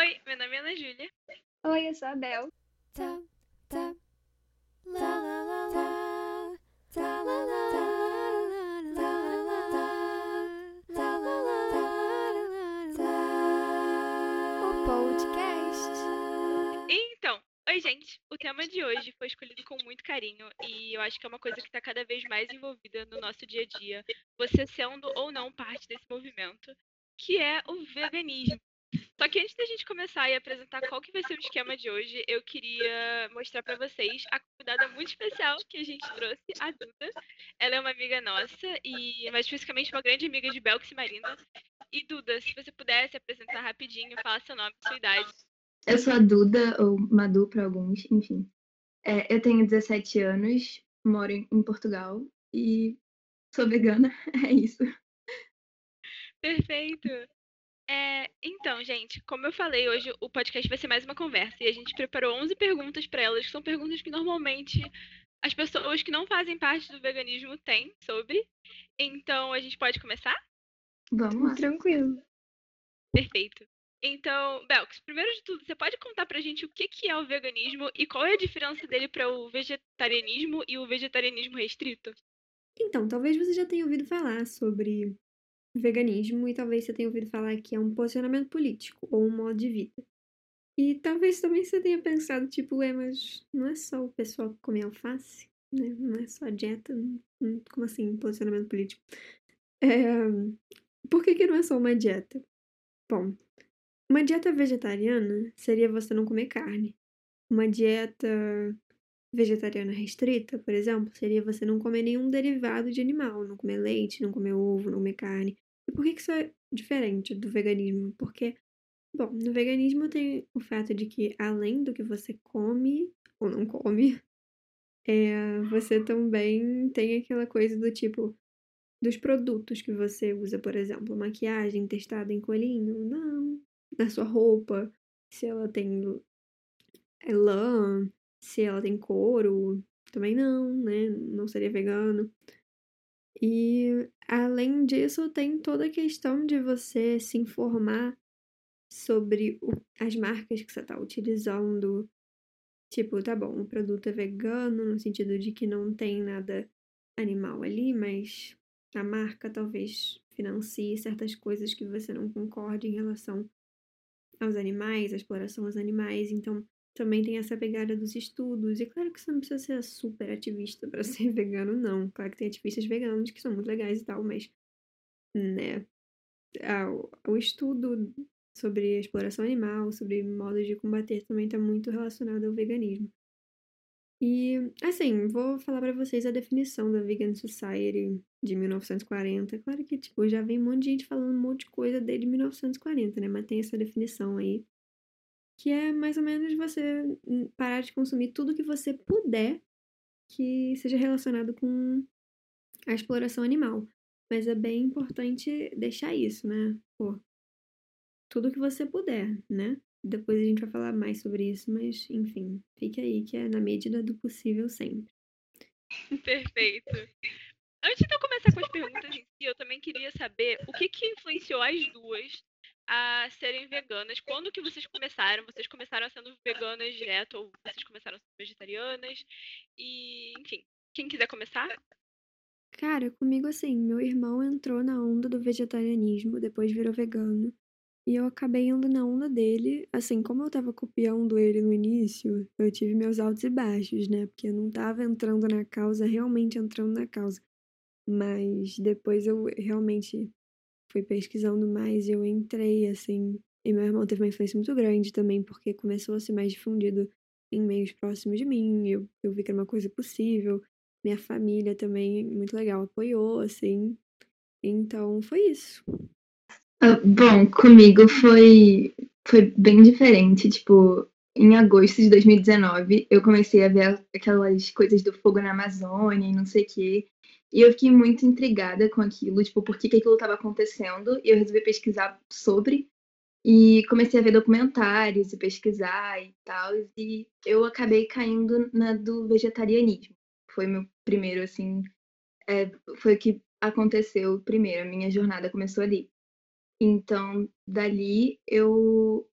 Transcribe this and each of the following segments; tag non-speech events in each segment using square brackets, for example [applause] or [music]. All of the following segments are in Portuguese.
Oi, meu nome é Ana Júlia. Oi, eu sou a Bel. La, la, la, la. O podcast. Então, oi, gente. O tema de hoje foi escolhido com muito carinho e eu acho que é uma coisa que está cada vez mais envolvida no nosso dia a dia, você sendo ou não parte desse movimento, que é o veganismo. Só que antes da gente começar e apresentar qual que vai ser o esquema de hoje, eu queria mostrar pra vocês a convidada muito especial que a gente trouxe, a Duda. Ela é uma amiga nossa e mais especificamente uma grande amiga de Belks e Marina. E Duda, se você pudesse apresentar rapidinho, falar seu nome sua idade. Eu sou a Duda, ou Madu para alguns, enfim. É, eu tenho 17 anos, moro em Portugal e sou vegana, [laughs] é isso. Perfeito. É, então, gente, como eu falei, hoje o podcast vai ser mais uma conversa e a gente preparou 11 perguntas para elas, que são perguntas que normalmente as pessoas que não fazem parte do veganismo têm sobre. Então, a gente pode começar? Vamos lá. Tranquilo. Perfeito. Então, Belks, primeiro de tudo, você pode contar pra gente o que que é o veganismo e qual é a diferença dele para o vegetarianismo e o vegetarianismo restrito? Então, talvez você já tenha ouvido falar sobre veganismo e talvez você tenha ouvido falar que é um posicionamento político ou um modo de vida. E talvez também você tenha pensado, tipo, é, mas não é só o pessoal que come alface, né? Não é só a dieta. hum, Como assim, posicionamento político? É, Por que, que não é só uma dieta? Bom, uma dieta vegetariana seria você não comer carne. Uma dieta vegetariana restrita, por exemplo, seria você não comer nenhum derivado de animal, não comer leite, não comer ovo, não comer carne. E por que que isso é diferente do veganismo? Porque, bom, no veganismo tem o fato de que além do que você come ou não come, [laughs] é, você também tem aquela coisa do tipo dos produtos que você usa, por exemplo, maquiagem testada em coelhinho, não, na sua roupa, se ela tem é lã, se ela tem couro, também não, né? Não seria vegano. E além disso, tem toda a questão de você se informar sobre o- as marcas que você está utilizando. Tipo, tá bom, o produto é vegano no sentido de que não tem nada animal ali, mas a marca talvez financie certas coisas que você não concorde em relação aos animais, a exploração aos animais. Então, também tem essa pegada dos estudos. E claro que você não precisa ser super ativista para [laughs] ser vegano, não. Claro que tem ativistas veganos que são muito legais e tal, mas, né, o- estudo sobre exploração animal, sobre modos de combater, também está muito relacionado ao veganismo. E, assim, vou falar para vocês a definição da Vegan Society de 1940. Claro que, tipo, já vem um monte de gente falando um monte de coisa desde 1940, né? Mas tem essa definição aí que é mais ou menos você parar de consumir tudo que você puder que seja relacionado com a exploração animal. Mas é bem importante deixar isso, né? Pô, tudo que você puder, né? Depois a gente vai falar mais sobre isso, mas enfim, fique aí que é na medida do possível sempre. Perfeito. Antes de eu começar com as perguntas em si, eu também queria saber o que que influenciou as duas a serem veganas. Quando que vocês começaram? Vocês começaram sendo veganas direto ou vocês começaram sendo vegetarianas? E, enfim, quem quiser começar? Cara, comigo assim, meu irmão entrou na onda do vegetarianismo, depois virou vegano. E eu acabei indo na onda dele. Assim, como eu tava copiando ele no início, eu tive meus altos e baixos, né? Porque eu não tava entrando na causa, realmente entrando na causa. Mas depois eu realmente fui pesquisando mais e eu entrei, assim. E meu irmão teve uma influência muito grande também, porque começou a ser mais difundido em meios próximos de mim. Eu, eu vi que era uma coisa possível. Minha família também, muito legal, apoiou, assim. Então, foi isso. Ah, bom, comigo foi, foi bem diferente. Tipo, em agosto de 2019, eu comecei a ver aquelas coisas do fogo na Amazônia e não sei o quê. E eu fiquei muito intrigada com aquilo, tipo, por que que aquilo estava acontecendo. E eu resolvi pesquisar sobre. E comecei a ver documentários e pesquisar e tal. E eu acabei caindo na do vegetarianismo. Foi meu primeiro, assim. é, foi o que aconteceu primeiro. A minha jornada começou ali. Então, dali eu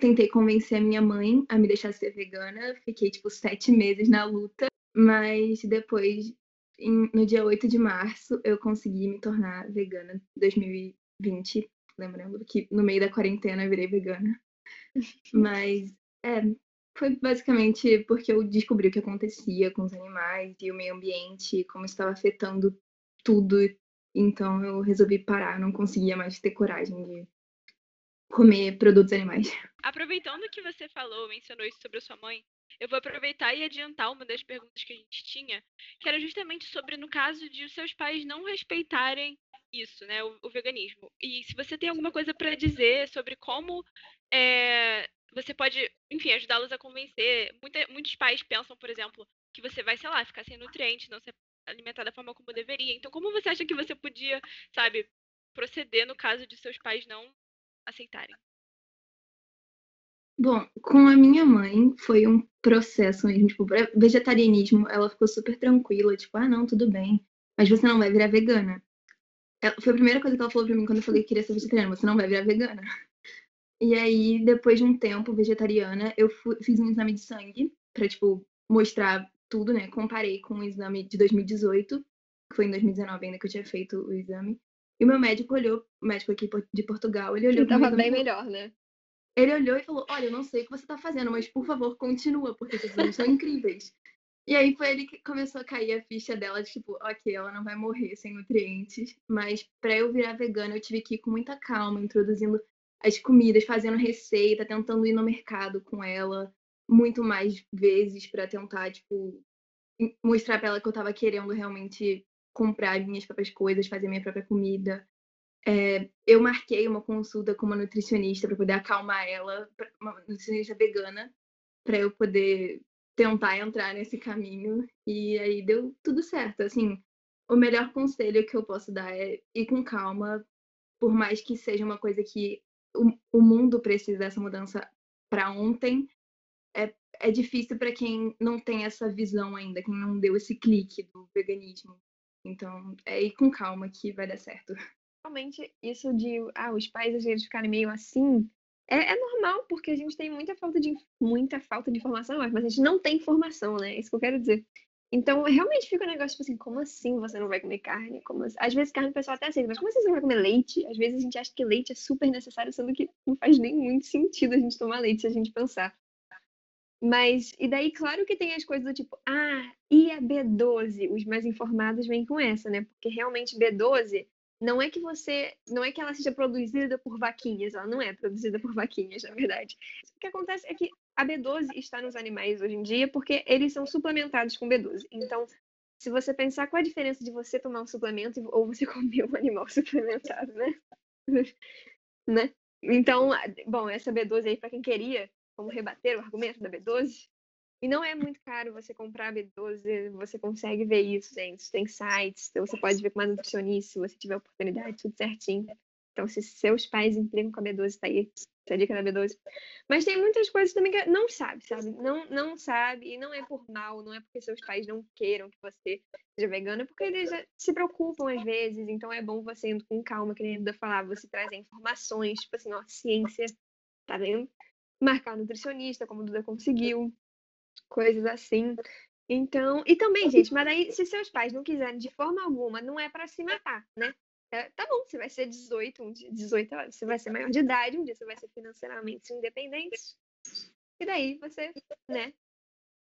tentei convencer a minha mãe a me deixar ser vegana. Fiquei, tipo, sete meses na luta. Mas depois, em- no dia 8 de março, eu consegui me tornar vegana em 2020. Lembrando que no meio da quarentena eu virei vegana. Mas, é, foi basicamente porque eu descobri o que acontecia com os animais e o meio ambiente, como estava afetando tudo. Então eu resolvi parar, não conseguia mais ter coragem de comer produtos animais. Aproveitando que você falou, mencionou isso sobre a sua mãe, eu vou aproveitar e adiantar uma das perguntas que a gente tinha, que era justamente sobre, no caso de os seus pais não respeitarem isso, né, o, o veganismo. E se você tem alguma coisa para dizer sobre como é, você pode, enfim, ajudá-los a convencer. Muita- muitos pais pensam, por exemplo, que você vai, sei lá, ficar sem nutrientes, não se alimentar da forma como deveria. Então, como você acha que você podia, sabe, proceder no caso de seus pais não aceitarem? Bom, com a minha mãe foi um processo mesmo, tipo, vegetarianismo, ela ficou super tranquila, tipo, ah, não, tudo bem, mas você não vai virar vegana. Ela- foi a primeira coisa que ela falou pra mim quando eu falei que queria ser vegetariana, você não vai virar vegana. E aí, depois de um tempo vegetariana, eu fu- fiz um exame de sangue pra, tipo, mostrar tudo, né? Comparei com o exame de 2018, que foi em 2019 ainda que eu tinha feito o exame. E o meu médico olhou, o médico aqui de Portugal, ele olhou meu tava bem melhor, né? Ele olhou e falou: Olha, eu não sei o que você tá fazendo, mas por favor, continua, porque esses exames são incríveis. E aí foi ele que começou a cair a ficha dela, de tipo, ok, ela não vai morrer sem nutrientes, mas pra eu virar vegana eu tive que ir com muita calma, introduzindo as comidas, fazendo receita, tentando ir no mercado com ela muito mais vezes pra tentar, tipo, mostrar pra ela que eu tava querendo realmente comprar minhas próprias coisas, fazer minha própria comida. É, eu marquei uma consulta com uma nutricionista para poder acalmar ela, uma nutricionista vegana, para eu poder tentar entrar nesse caminho. E aí deu tudo certo. Assim, o melhor conselho que eu posso dar é ir com calma, por mais que seja uma coisa que o, o mundo precisa dessa mudança para ontem. É, é difícil para quem não tem essa visão ainda, quem não deu esse clique do veganismo. Então, é ir com calma que vai dar certo. Realmente, isso de ah, os pais às vezes ficarem meio assim, é, é normal, porque a gente tem muita falta de muita falta de informação, mas a gente não tem informação, né? É isso que eu quero dizer. Então, realmente fica um negócio tipo assim, como assim você não vai comer carne? Como assim? Às vezes carne o pessoal até aceita, mas como assim você não vai comer leite? Às vezes a gente acha que leite é super necessário, sendo que não faz nem muito sentido a gente tomar leite se a gente pensar. Mas, e daí, claro que tem as coisas do tipo, ah, e a B12? Os mais informados vêm com essa, né? Porque realmente B12 não é que você, não é que ela seja produzida por vaquinhas, ela não é produzida por vaquinhas, [laughs] na verdade. O que acontece é que a B12 está nos animais hoje em dia porque eles são suplementados com B12. Então, se você pensar qual a diferença de você tomar um suplemento ou você [laughs] comer um animal suplementado, né? [laughs] né? Então, bom, essa B12 aí, para quem queria, como rebater o argumento da B12, e não é muito caro você comprar a B12, você consegue ver isso, gente. Tem sites, então você pode ver com uma nutricionista, se você tiver oportunidade, tudo certinho. Então, se seus pais implicam com a B12, tá aí. Essa dica da B12. Mas tem muitas coisas também que não sabe, sabe? Não, não sabe, e não é por mal, não é porque seus pais não queiram que você seja vegana, é porque eles já se preocupam às vezes, então é bom você indo com calma, que nem a Duda você trazer informações, tipo assim, ó, ciência, tá vendo? Marcar nutricionista, como a Duda conseguiu, coisas assim. Então, e também, gente, mas aí, se seus pais não quiserem de forma alguma, não é para se matar, né? É, tá bom, você vai ser 18, um dia, 18 horas, você vai ser maior de idade, um dia você vai ser financeiramente independente. E daí você, né,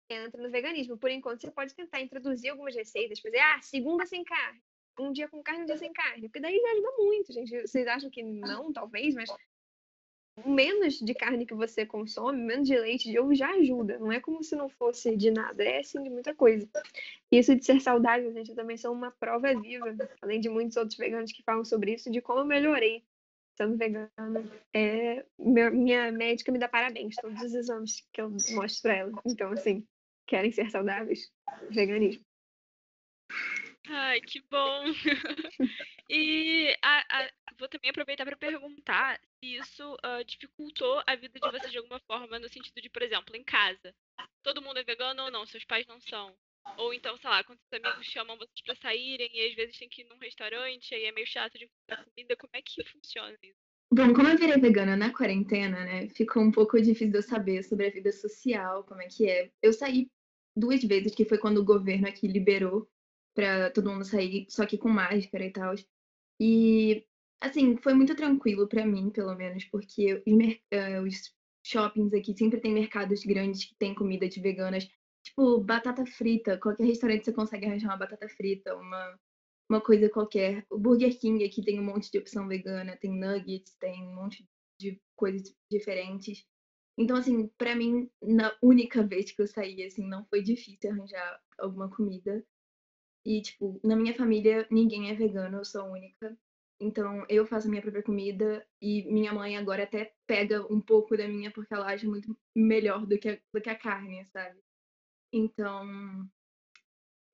entra no veganismo. Por enquanto, você pode tentar introduzir algumas receitas, fazer, ah, segunda sem carne, um dia com carne, um dia sem carne, porque daí já ajuda muito, gente. Vocês acham que não, talvez, mas menos de carne que você consome, menos de leite, de ovo já ajuda. Não é como se não fosse de nada, é sim de muita coisa. Isso de ser saudável, gente, eu também sou uma prova viva, além de muitos outros veganos que falam sobre isso, de como eu melhorei sendo vegana. É, minha médica me dá parabéns todos os exames que eu mostro pra ela. Então, assim, querem ser saudáveis? Veganismo. Ai, que bom! [laughs] E a- a- vou também aproveitar para perguntar se isso ah, dificultou a vida de vocês de alguma forma, no sentido de, por exemplo, em casa. Todo mundo é vegano ou não? Seus pais não são? Ou então, sei lá, quando seus amigos chamam vocês para saírem e às vezes tem que ir num restaurante, aí é meio chato de comida, como é que funciona isso? Bom, como eu virei vegana na quarentena, né? Ficou um pouco difícil de eu saber sobre a vida social, como é que é. Eu saí duas vezes, que foi quando o governo aqui liberou pra todo mundo sair, só que com máscara e tal. E, assim, foi muito tranquilo pra mim, pelo menos, porque os, eh, os shoppings aqui sempre tem mercados grandes que tem comida de veganas. Tipo, batata frita. Qualquer restaurante você consegue arranjar uma batata frita, uma, uma coisa qualquer. O Burger King aqui tem um monte de opção vegana, tem nuggets, tem um monte de coisas diferentes. Então, assim, pra mim, na única vez que eu saí, assim, não foi difícil arranjar alguma comida. E, tipo, na minha família, ninguém é vegano, eu sou a única. Então, eu faço a minha própria comida e minha mãe agora até pega um pouco da minha porque ela acha muito melhor do que a, do que a carne, sabe? Então,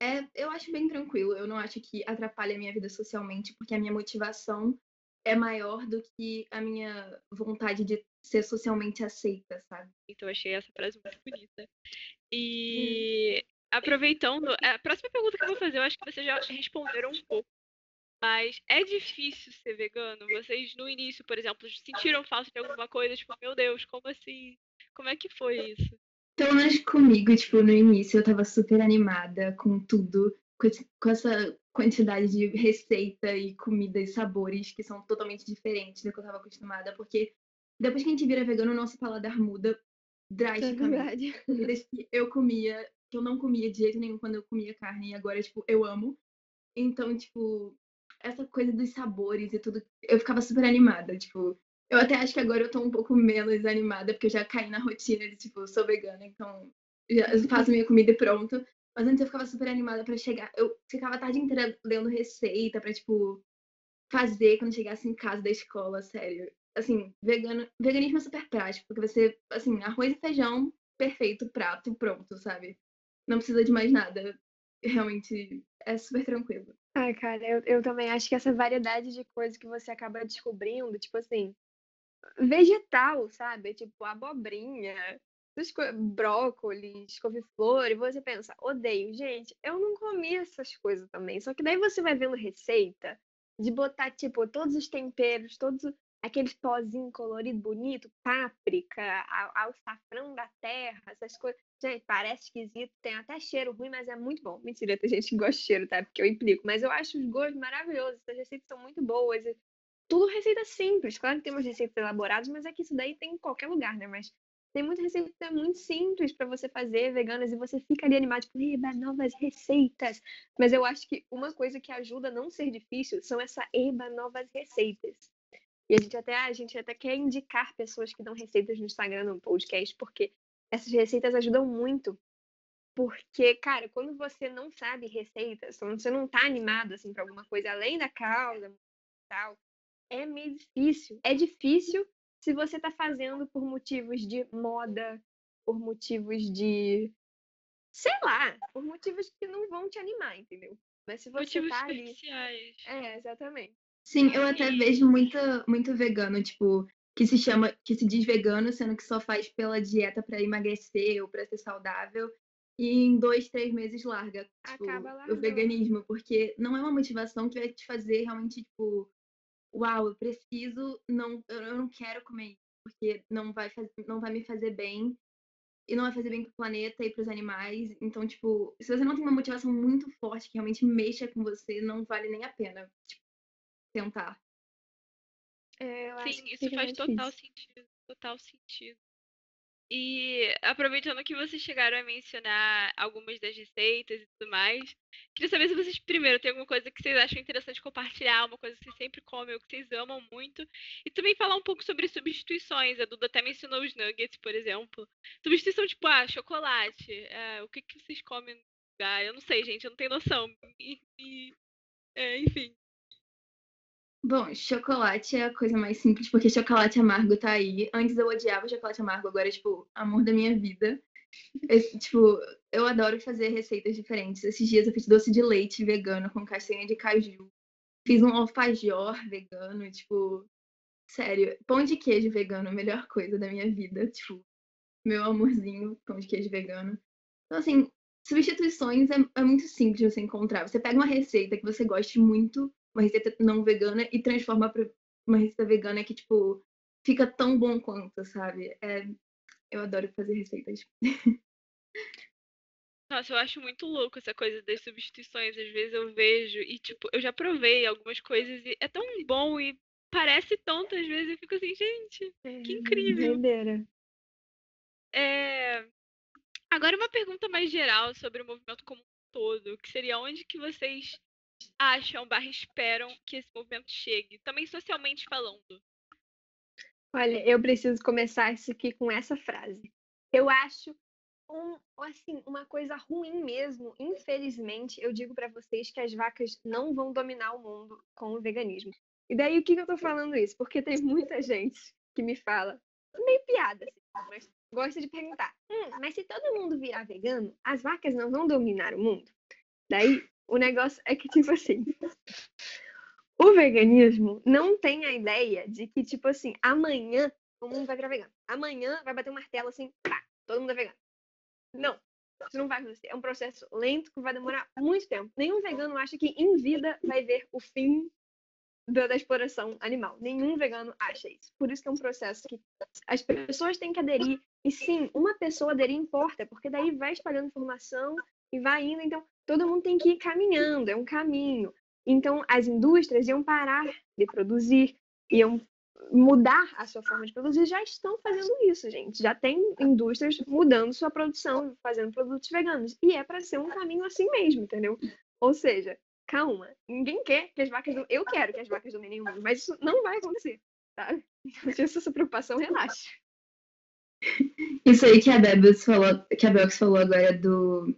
é, eu acho bem tranquilo. Eu não acho que atrapalhe a minha vida socialmente, porque a minha motivação é maior do que a minha vontade de ser socialmente aceita, sabe? Então eu achei essa frase muito bonita. E aproveitando, a próxima pergunta que eu vou fazer, eu acho que vocês já responderam um pouco. Mas é difícil ser vegano? Vocês no início, por exemplo, sentiram falta de alguma coisa? Tipo, meu Deus, como assim? Como é que foi isso? Pelo menos comigo, tipo, no início eu tava super animada com tudo, com, esse- com essa quantidade de receita e comida e sabores que são totalmente diferentes do que eu tava acostumada, porque depois que a gente vira vegano, o nosso paladar muda É drasticamente. verdade. comidas que eu comia, que eu não comia de jeito nenhum quando eu comia carne, e agora, tipo, eu amo. Então, tipo, essa coisa dos sabores e tudo, eu ficava super animada, tipo, eu até acho que agora eu tô um pouco menos animada, porque eu já caí na rotina de, tipo, sou vegana, então já faço minha comida e pronto. Mas antes eu ficava super animada pra chegar, eu ficava a tarde inteira lendo receita pra, tipo, fazer quando chegasse em casa da escola, sério. Assim, vegano, veganismo é super prático, porque você, assim, arroz e feijão, perfeito, prato, pronto, sabe? Não precisa de mais nada. Realmente é super tranquilo. Ai, cara, eu, eu também acho que essa variedade de coisas que você acaba descobrindo, tipo assim, vegetal, sabe? Tipo, abobrinha, brócolis, couve-flor, e você pensa, odeio. Gente, eu não comi essas coisas também. Só que daí você vai vendo receita de botar, tipo, todos os temperos, todos aqueles pozinhos colorido bonito, páprica, a- açafrão da terra, essas coisas. Gente, parece esquisito, tem até cheiro ruim, mas é muito bom. Mentira, tem gente que gosta de cheiro, tá? Porque eu implico. Mas eu acho os gostos maravilhosos, essas receitas são muito boas. Tudo receita simples. Claro que tem umas receitas elaboradas, mas é que isso daí tem em qualquer lugar, né? Mas tem muita receita muito simples pra você fazer, veganas, e você fica ali animado, tipo, eba, novas receitas. Mas eu acho que uma coisa que ajuda a não ser difícil são essa eba, novas receitas. E a gente até, a gente até quer indicar pessoas que dão receitas no Instagram, no podcast, porque essas receitas ajudam muito. Porque, cara, quando você não sabe receitas, quando você não tá animado, assim, pra alguma coisa além da causa e tal, é meio difícil. É difícil se você tá fazendo por motivos de moda, por motivos de. sei lá, por motivos que não vão te animar, entendeu? Mas se você Motivos tá ali. superficiais. É, exatamente. Sim, eu até vejo muita, muito vegano, tipo, que se chama, que se diz vegano, sendo que só faz pela dieta pra emagrecer ou pra ser saudável, e em dois, três meses larga, tipo, Acaba o veganismo, porque não é uma motivação que vai te fazer realmente, tipo, uau, eu preciso, não, eu não quero comer isso, porque não vai, faz, não vai me fazer bem, e não vai fazer bem pro planeta e pros animais. Então, tipo, se você não tem uma motivação muito forte que realmente mexa com você, não vale nem a pena, tipo, tentar. É, Sim, isso faz total sentido. Total sentido. E aproveitando que vocês chegaram a mencionar algumas das receitas e tudo mais, queria saber se vocês, primeiro, tem alguma coisa que vocês acham interessante compartilhar, uma coisa que vocês sempre comem ou que vocês amam muito. E também falar um pouco sobre substituições. A Duda até mencionou os nuggets, por exemplo. Substituição tipo, ah, chocolate. ah, o que, que vocês comem no lugar? Eu não sei, gente, eu não tenho noção. E, e- é, enfim. Bom, chocolate é a coisa mais simples, porque chocolate amargo tá aí. Antes eu odiava chocolate amargo, agora é, tipo, amor da minha vida. Esse, tipo, eu adoro fazer receitas diferentes. Esses dias eu fiz doce de leite vegano com castanha de caju. Fiz um alfajor vegano, tipo, sério, pão de queijo vegano, a melhor coisa da minha vida, tipo, meu amorzinho, pão de queijo vegano. Então, assim, substituições é, é muito simples de você encontrar. Você pega uma receita que você goste muito, uma receita não vegana, e transforma para uma receita vegana que, tipo, fica tão bom quanto, sabe? É, eu adoro fazer receitas. Nossa, eu acho muito louco essa coisa das substituições. Às vezes eu vejo e, tipo, eu já provei algumas coisas e é tão bom e parece tonto às vezes. Eu fico assim, gente, que incrível. Doideira. É... Agora uma pergunta mais geral sobre o movimento como um todo, que seria onde que vocês acham, barra esperam que esse movimento chegue, também socialmente falando. Olha, eu preciso começar isso aqui com essa frase. Eu acho um, assim, uma coisa ruim mesmo. Infelizmente, eu digo pra vocês que as vacas não vão dominar o mundo com o veganismo. E daí o que, que eu tô falando isso? Porque tem muita gente que me fala, meio piada, assim, mas gosta de perguntar: hum, mas se todo mundo virar vegano, as vacas não vão dominar o mundo? Daí o negócio é que, tipo assim, o veganismo não tem a ideia de que, tipo assim, amanhã o mundo vai virar vegano. Amanhã vai bater um martelo assim, pá, todo mundo é vegano. Não, isso não vai acontecer. É um processo lento que vai demorar muito tempo. Nenhum vegano acha que em vida vai ver o fim da, da, exploração animal. Nenhum vegano acha isso. Por isso que é um processo que as pessoas têm que aderir. E sim, uma pessoa aderir importa, porque daí vai espalhando informação e vai indo. Então, todo mundo tem que ir caminhando, é um caminho. Então, as indústrias iam parar de produzir, iam mudar a sua forma de produzir, já estão fazendo isso, gente. Já tem indústrias mudando sua produção, fazendo produtos veganos. E é para ser um caminho assim mesmo, entendeu? Ou seja, calma, ninguém quer que as vacas. Eu quero que as vacas dominem o mundo, mas isso não vai acontecer, sabe? Então, essa preocupação, relaxa. Isso aí que a Bebes falou, que a Belks falou agora do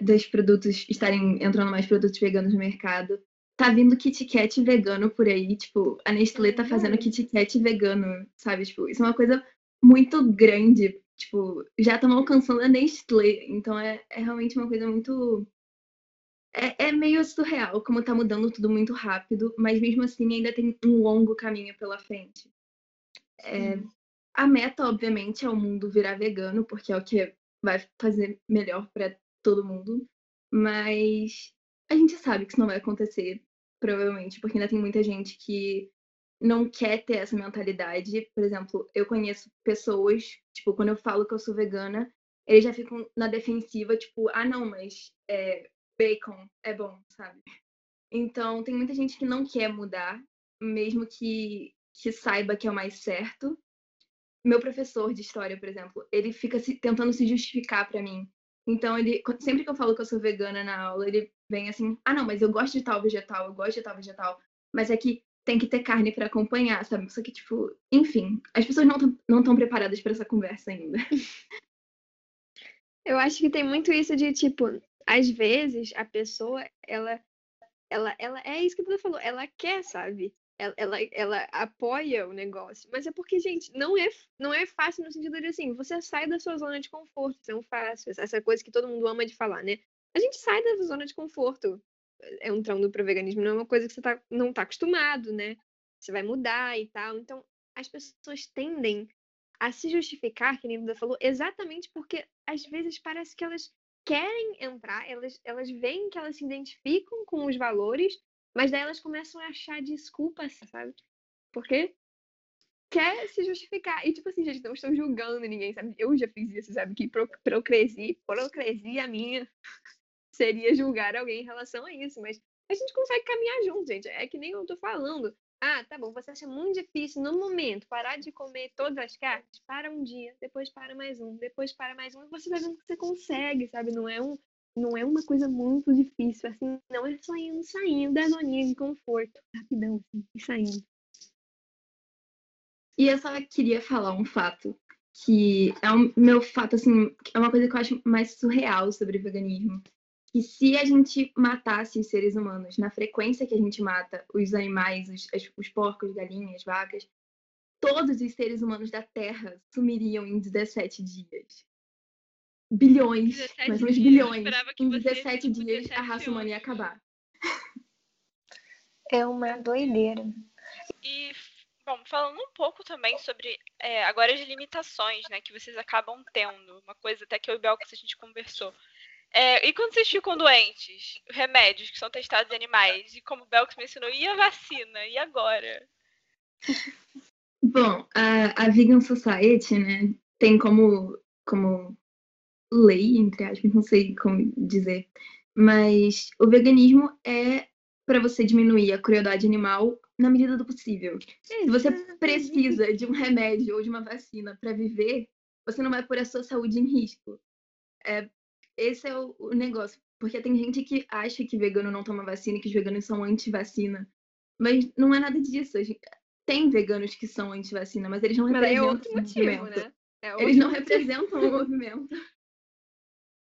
dos produtos estarem entrando mais produtos veganos no mercado. Tá vindo Kit Kat vegano por aí, tipo, a Nestlé tá fazendo Kit Kat vegano, sabe? Tipo, isso é uma coisa muito grande. Tipo, já estão alcançando a Nestlé, então é, é realmente uma coisa muito é, é, meio surreal como tá mudando tudo muito rápido, mas mesmo assim ainda tem um longo caminho pela frente. É, a meta, obviamente, é o mundo virar vegano, porque é o que vai fazer melhor para todo mundo, mas a gente sabe que isso não vai acontecer, provavelmente, porque ainda tem muita gente que não quer ter essa mentalidade. Por exemplo, eu conheço pessoas, tipo, quando eu falo que eu sou vegana, eles já ficam na defensiva, tipo, ah, não, mas é, bacon é bom, sabe? Então, tem muita gente que não quer mudar, mesmo que, que saiba que é o mais certo. Meu professor de história, por exemplo, ele fica se, tentando se justificar para mim. Então, ele sempre que eu falo que eu sou vegana na aula, ele vem assim: ah, não, mas eu gosto de tal vegetal, eu gosto de tal vegetal, mas é que tem que ter carne para acompanhar, sabe? Só que, tipo, enfim, as pessoas não estão preparadas para essa conversa ainda. [laughs] Eu acho que tem muito isso de, tipo, às vezes a pessoa, ela, ela, ela, é isso que você falou, ela quer, sabe? Ela, ela, ela apoia o negócio. Mas é porque, gente, não é, não é fácil no sentido de assim, você sai da sua zona de conforto, isso é um fácil, essa coisa que todo mundo ama de falar, né? A gente sai da zona de conforto. É um trão pro veganismo, não é uma coisa que você tá, não tá acostumado, né? Você vai mudar e tal. Então, as pessoas tendem a se justificar, que a Nilda falou, exatamente porque às vezes parece que elas querem entrar, elas, elas veem que elas se identificam com os valores, mas daí elas começam a achar desculpas, sabe? Porque quer se justificar. E tipo assim, gente, não estou julgando ninguém, sabe? Eu já fiz isso, sabe? Que procresia, procresia minha [laughs] seria julgar alguém em relação a isso. Mas a gente consegue caminhar junto, gente. É que nem eu tô falando. Ah, tá bom, você acha muito difícil no momento parar de comer todas as carnes? Para um dia, depois para mais um, depois para mais um, você vai vendo que você consegue, sabe? Não é um, não é uma coisa muito difícil, assim, não é só indo saindo da zoninha de conforto, rapidão, assim, e saindo. E eu só queria falar um fato, que é o meu fato, assim, é uma coisa que eu acho mais surreal sobre veganismo. Que se a gente matasse os seres humanos na frequência que a gente mata os animais, os, os porcos, galinhas, vacas, todos os seres humanos da Terra sumiriam em 17 dias bilhões, mais uns bilhões. Em 17 dias a raça humana ia acabar. É uma doideira. E, bom, falando um pouco também sobre é, agora as limitações, né, que vocês acabam tendo. Uma coisa até que eu e o Belkis a gente conversou. É, e quando vocês ficam doentes, remédios que são testados em animais, e como o Belkis mencionou, e a vacina? E agora? Bom, a, a Vegan Society, né, tem como, como lei, entre aspas, não sei como dizer, mas o veganismo é para você diminuir a crueldade animal na medida do possível. Se você precisa de um remédio ou de uma vacina para viver, você não vai pôr a sua saúde em risco. É, esse é o, o negócio. Porque tem gente que acha que vegano não toma vacina e que os veganos são anti-vacina. Mas não é nada disso. Tem veganos que são anti-vacina, mas eles não Mas é representam outro o motivo, movimento. né? É Eles outro não motivo. representam o movimento.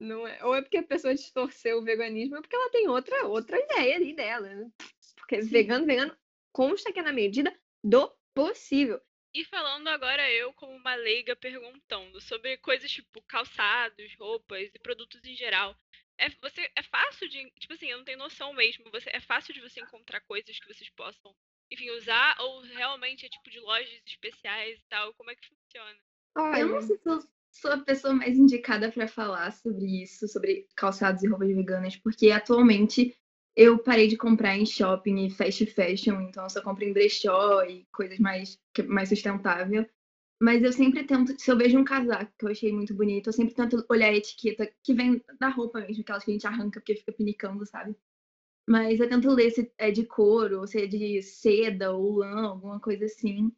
Não é, ou é porque a pessoa distorceu o veganismo, ou é porque ela tem outra, outra ideia ali dela, né? Porque Sim. vegano, vegano, consta que é na medida do possível. E falando agora eu como uma leiga perguntando sobre coisas tipo calçados, roupas e produtos em geral. É, você, é fácil de. Tipo assim, eu não tenho noção mesmo. Você, é fácil de você encontrar coisas que vocês possam, enfim, usar? Ou realmente é tipo de lojas especiais e tal? Como é que funciona? Eu não sei se eu sou a pessoa mais indicada para falar sobre isso, sobre calçados e roupas veganas, porque atualmente eu parei de comprar em shopping e fast fashion, então eu só compro em brechó e coisas mais, mais sustentável. Mas eu sempre tento, se eu vejo um casaco que eu achei muito bonito, eu sempre tento olhar a etiqueta que vem da roupa mesmo, aquelas que a gente arranca porque fica pinicando, sabe? Mas eu tento ler se é de couro, ou se é de seda ou lã, alguma coisa assim,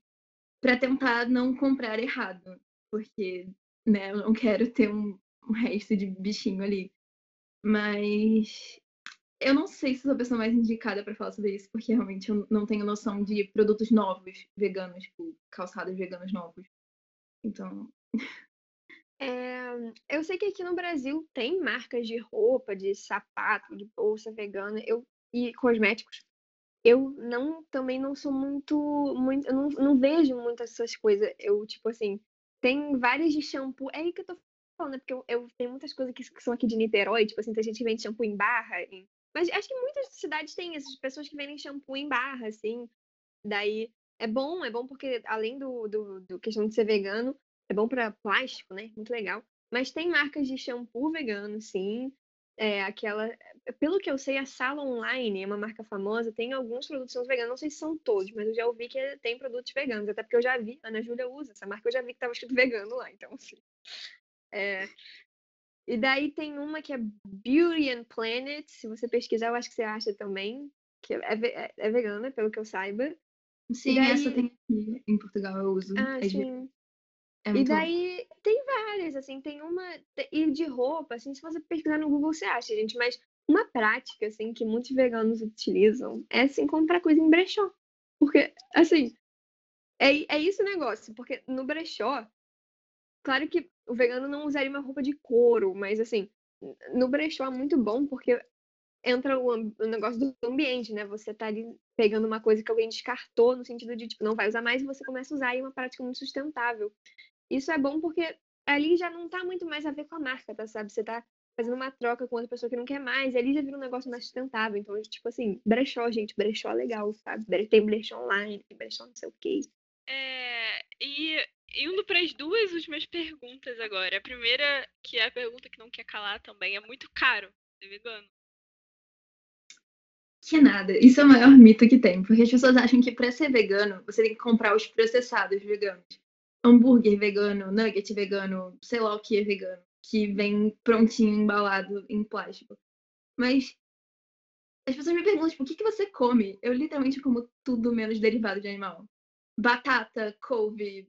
para tentar não comprar errado porque né, eu não quero ter um, um resto de bichinho ali. Mas eu não sei se sou a pessoa mais indicada para falar sobre isso, porque realmente eu não tenho noção de produtos novos veganos, tipo calçados veganos novos. Então, É, eu sei que aqui no Brasil tem marcas de roupa, de sapato, de bolsa vegana eu, e cosméticos. Eu não também não sou muito, muito eu não, não vejo muitas essas coisas. Eu, tipo assim, tem várias de shampoo. É aí que eu tô falando, né? Porque eu, eu tenho muitas coisas que, que são aqui de Niterói, tipo assim, tem gente que vende shampoo em barra. em- Mas acho que muitas cidades têm essas pessoas que vendem shampoo em barra, assim. Daí é bom, é bom porque além do, do, do questão de ser vegano, é bom para plástico, né? Muito legal. Mas tem marcas de shampoo vegano, sim. É, aquela. Pelo que eu sei, a Sala Online é uma marca famosa, tem alguns produtos que são veganos, não sei se são todos, mas eu já ouvi que tem produtos veganos, até porque eu já vi, a Ana Júlia usa essa marca, eu já vi que estava escrito vegano lá, então assim. É, E daí tem uma que é Beauty and Planet, se você pesquisar, eu acho que você acha também, que é, ve- é- é vegana, pelo que eu saiba. sim, daí- essa tem aqui em Portugal, eu uso. Ah, vezes. sim. É E muito bom. daí tem várias, assim, tem uma. E de roupa, assim, se você pesquisar no Google, você acha, gente. Mas uma prática, assim, que muitos veganos utilizam é, assim, comprar coisa em brechó. Porque, assim, é, é isso o negócio. Porque no brechó, claro que o vegano não usaria uma roupa de couro, mas, assim, no brechó é muito bom porque entra o, o negócio do ambiente, né? Você tá ali pegando uma coisa que alguém descartou, no sentido de, tipo, não vai usar mais e você começa a usar e é uma prática muito sustentável. Isso é bom porque ali já não tá muito mais a ver com a marca, tá? Sabe? Você tá fazendo uma troca com outra pessoa que não quer mais, e ali já vira um negócio mais sustentável. Então, tipo assim, brechó, gente, brechó é legal, sabe? Tem brechó online, tem brechó não sei o quê. É, e indo para as duas últimas perguntas agora. A primeira, que é a pergunta que não quer calar também, é muito caro ser vegano. Que nada. Isso é o maior mito que tem, porque as pessoas acham que para ser vegano, você tem que comprar os processados veganos. Hambúrguer vegano, nugget vegano, sei lá o que é vegano, que vem prontinho, embalado em plástico. Mas as pessoas me perguntam, tipo, o que, que você come? Eu literalmente como tudo menos derivado de animal. Batata, couve,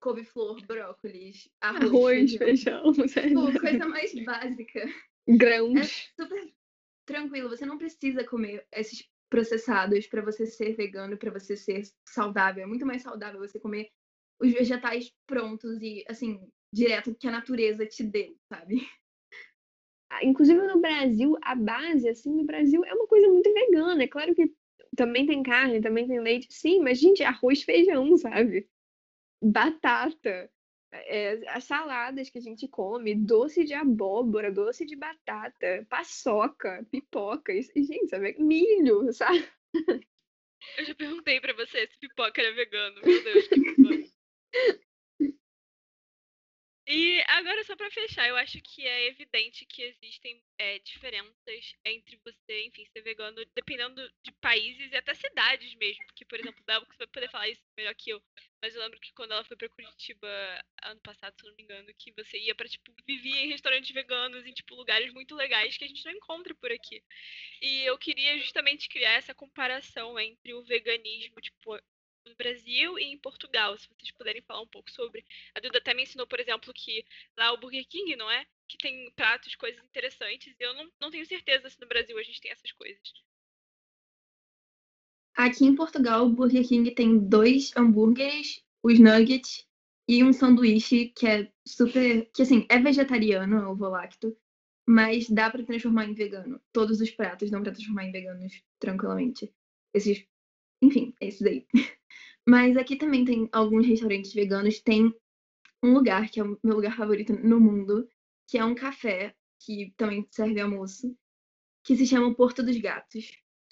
couve-flor, brócolis, arroz, Arroz, feijão. feijão, [laughs] Tipo, coisa mais básica grãos. super tranquilo. Você não precisa comer esses processados para você ser vegano, para você ser saudável. É muito mais saudável você comer os vegetais prontos e, assim, direto que a natureza te deu, sabe? Ah, Inclusive no Brasil, a base, assim, no Brasil é uma coisa muito vegana. É claro que também tem carne, também tem leite, sim, mas, gente, arroz, feijão, sabe? Batata. é, as saladas que a gente come, doce de abóbora, doce de batata, paçoca, pipoca, isso, e, gente, sabe? Milho, sabe? Eu já perguntei pra você se pipoca era vegano. Meu Deus, que vegano. E agora só pra fechar, eu acho que é evidente que existem é, diferenças entre você, enfim, ser vegano, dependendo de países e até cidades mesmo. Porque, por exemplo, Bel, você vai poder falar isso melhor que eu. Mas eu lembro que quando ela foi pra Curitiba ano passado, se não me engano, que você ia pra, tipo, vivia em restaurantes veganos, em, tipo, lugares muito legais que a gente não encontra por aqui. E eu queria justamente criar essa comparação entre o veganismo, tipo, no Brasil e em Portugal, se vocês puderem falar um pouco sobre. A Duda até mencionou, por exemplo, que lá o Burger King, não é? Que tem pratos, coisas interessantes. Eu não, não tenho certeza se no Brasil a gente tem essas coisas. Aqui em Portugal, o Burger King tem dois hambúrgueres, os nuggets e um sanduíche que é super. que assim, é vegetariano, é ovo lacto, mas dá pra transformar em vegano. Todos os pratos dão pra transformar em veganos tranquilamente. Esses. Enfim, é isso daí. [laughs] Mas aqui também tem alguns restaurantes veganos. Tem um lugar que é o meu lugar favorito no mundo, que é um café que também serve almoço, que se chama Porto dos Gatos.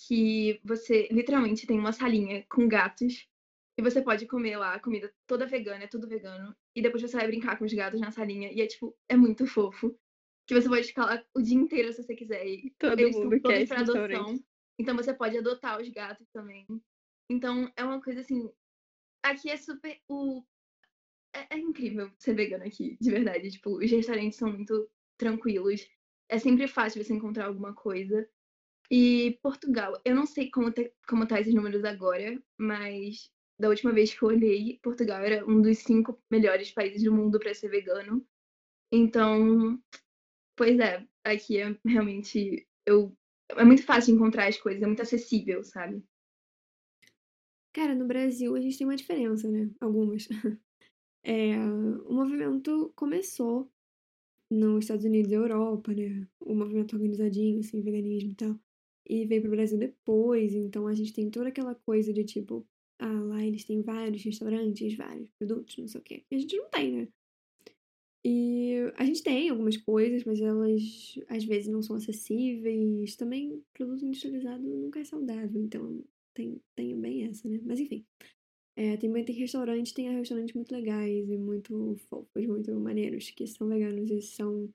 Que você literalmente tem uma salinha com gatos e você pode comer lá comida toda vegana, é tudo vegano. E depois você vai brincar com os gatos na salinha. E é tipo, é muito fofo. Que você pode ficar lá o dia inteiro se você quiser. E Todo eles mundo quer todos pra adoção. Então você pode adotar os gatos também. Então é uma coisa assim. Aqui é super. O... É, é incrível ser vegano aqui, de verdade. Tipo, os restaurantes são muito tranquilos. É sempre fácil você encontrar alguma coisa. E Portugal, eu não sei como, te- como tá esses números agora, mas da última vez que eu olhei, Portugal era um dos cinco melhores países do mundo para ser vegano. Então, pois é, aqui é realmente eu é muito fácil encontrar as coisas, é muito acessível, sabe? Cara, no Brasil a gente tem uma diferença, né? Algumas. [laughs] É, o movimento começou nos Estados Unidos e Europa, né? O movimento organizadinho, assim, veganismo e tal. E veio pro Brasil depois, então a gente tem toda aquela coisa de tipo, ah, lá eles têm vários restaurantes, vários produtos, não sei o quê. E a gente não tem, né? E a gente tem algumas coisas, mas elas às vezes não são acessíveis. Também produto industrializado nunca é saudável, então tem, tem bem essa, né? Mas enfim. É, também tem restaurantes, tem restaurantes muito legais e muito fofos, muito maneiros, que são veganos e são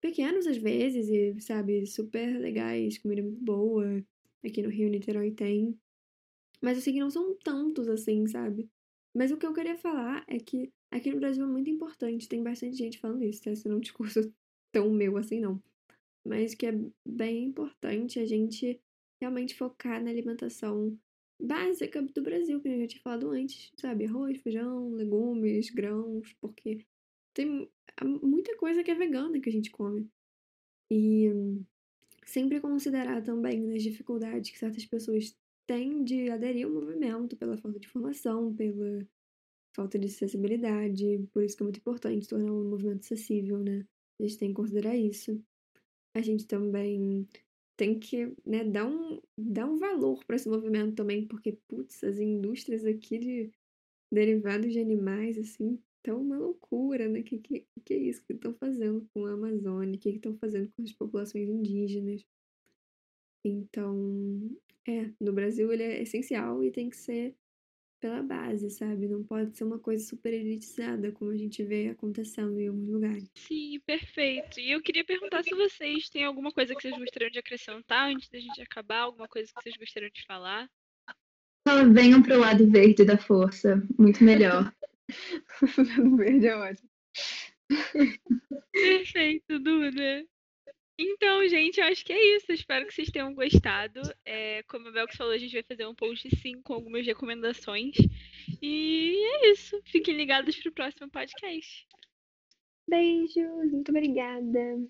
pequenos às vezes e, sabe, super legais, comida muito boa. Aqui no Rio, Niterói tem. Mas eu sei que não são tantos assim, sabe? Mas o que eu queria falar é que aqui no Brasil é muito importante, tem bastante gente falando isso, tá? Isso não é um discurso tão meu assim, não. Mas que é bem importante a gente realmente focar na alimentação básica do Brasil, que eu já tinha falado antes, sabe? Arroz, feijão, legumes, grãos, porque tem muita coisa que é vegana que a gente come. E sempre considerar também nas dificuldades que certas pessoas têm de aderir ao movimento pela falta de informação, pela falta de acessibilidade. Por isso que é muito importante tornar um movimento acessível, né? A gente tem que considerar isso. A gente também tem que né, dar, um, dar um valor para esse movimento também, porque, putz, as indústrias aqui de derivados de animais, assim, estão uma loucura, né? O que, que, que é isso que estão fazendo com a Amazônia? O que estão fazendo com as populações indígenas? Então, é, no Brasil ele é essencial e tem que ser pela base, sabe? Não pode ser uma coisa super elitizada, como a gente vê acontecendo em alguns lugares. Sim, perfeito. E eu queria perguntar se vocês têm alguma coisa que vocês gostariam de acrescentar antes da gente acabar, alguma coisa que vocês gostariam de falar. Só venham pro lado verde da força, muito melhor. [laughs] [laughs] O verde é ótimo. Perfeito, Duda. Então, gente, eu acho que é isso. Espero que vocês tenham gostado. É, como a Belks falou, a gente vai fazer um post sim com algumas recomendações. E é isso. Fiquem ligados pro próximo podcast. Beijos, muito obrigada.